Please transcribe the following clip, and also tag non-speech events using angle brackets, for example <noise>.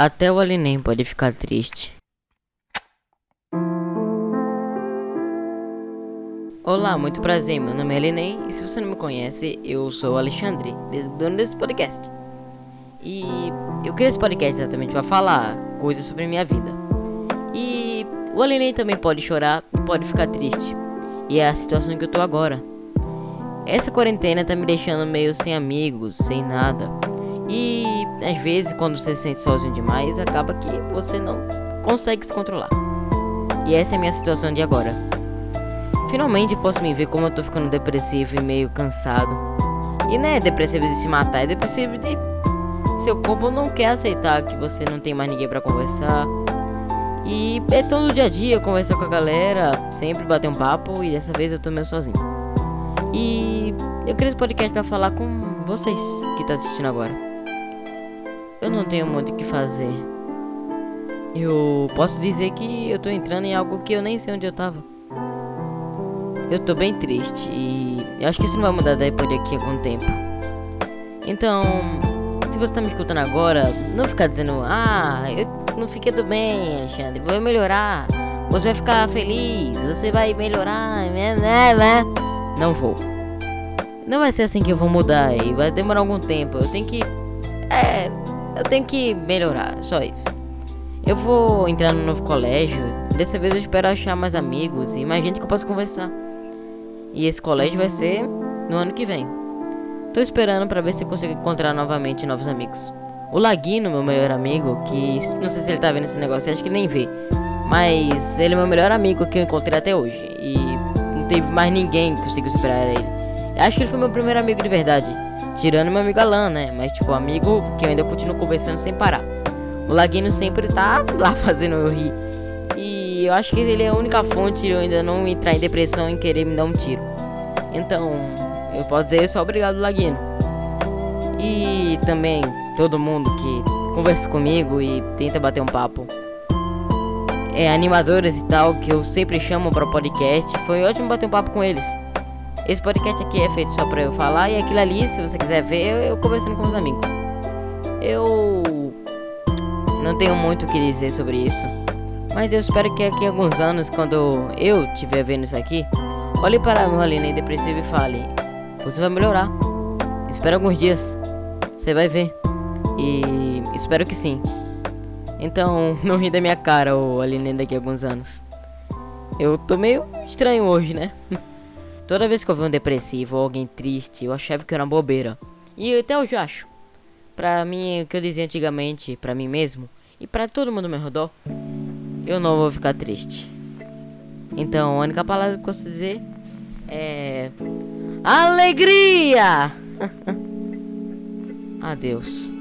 Até o Alinem pode ficar triste. Olá, muito prazer, meu nome é Alinem e se você não me conhece, eu sou o Alexandre, dono desse podcast. E eu criei esse podcast exatamente para falar coisas sobre minha vida. E o Alinem também pode chorar e pode ficar triste. E é a situação que eu tô agora. Essa quarentena tá me deixando meio sem amigos, sem nada. E às vezes, quando você se sente sozinho demais, acaba que você não consegue se controlar. E essa é a minha situação de agora. Finalmente posso me ver como eu tô ficando depressivo e meio cansado. E não é depressivo de se matar, é depressivo de. Seu corpo não quer aceitar que você não tem mais ninguém para conversar. E é todo dia a dia conversar com a galera, sempre bater um papo e dessa vez eu tô meio sozinho. E eu criei esse podcast para falar com vocês que tá assistindo agora. Eu não tenho muito o que fazer. Eu posso dizer que eu tô entrando em algo que eu nem sei onde eu tava. Eu tô bem triste e eu acho que isso não vai mudar depois daqui a algum tempo. Então, se você tá me escutando agora, não ficar dizendo, ah, eu não fiquei do bem, Alexandre, vou melhorar. Você vai ficar feliz, você vai melhorar, né, né, né? Não vou. Não vai ser assim que eu vou mudar e vai demorar algum tempo. Eu tenho que. É, eu tenho que melhorar, só isso. Eu vou entrar no novo colégio. Dessa vez eu espero achar mais amigos e mais gente que eu possa conversar. E esse colégio vai ser no ano que vem. Tô esperando para ver se consigo encontrar novamente novos amigos. O Laguino, meu melhor amigo, que não sei se ele tá vendo esse negócio, acho que nem vê. Mas ele é meu melhor amigo que eu encontrei até hoje. E não teve mais ninguém que conseguiu superar ele. Acho que ele foi meu primeiro amigo de verdade. Tirando meu amigo Alan, né? Mas, tipo, amigo que eu ainda continuo conversando sem parar. O Laguinho sempre tá <laughs> lá fazendo eu rir. E eu acho que ele é a única fonte de eu ainda não entrar em depressão e querer me dar um tiro. Então, eu posso dizer só obrigado, Laguinho. E também todo mundo que conversa comigo e tenta bater um papo. É, animadores e tal, que eu sempre chamo para podcast. Foi ótimo bater um papo com eles. Esse podcast aqui é feito só pra eu falar e aquilo ali, se você quiser ver, eu, eu conversando com os amigos. Eu não tenho muito o que dizer sobre isso. Mas eu espero que aqui a alguns anos, quando eu estiver vendo isso aqui, olhe para meu Aline depressivo e fale: Você vai melhorar. Espera alguns dias. Você vai ver. E espero que sim. Então, <laughs> não ri da minha cara, o Aline, daqui a alguns anos. Eu tô meio estranho hoje, né? <laughs> Toda vez que eu vi um depressivo ou alguém triste, eu achava que era uma bobeira. E até hoje eu acho. Pra mim, o que eu dizia antigamente, pra mim mesmo, e pra todo mundo ao meu redor, eu não vou ficar triste. Então, a única palavra que eu posso dizer é. Alegria! <laughs> Adeus.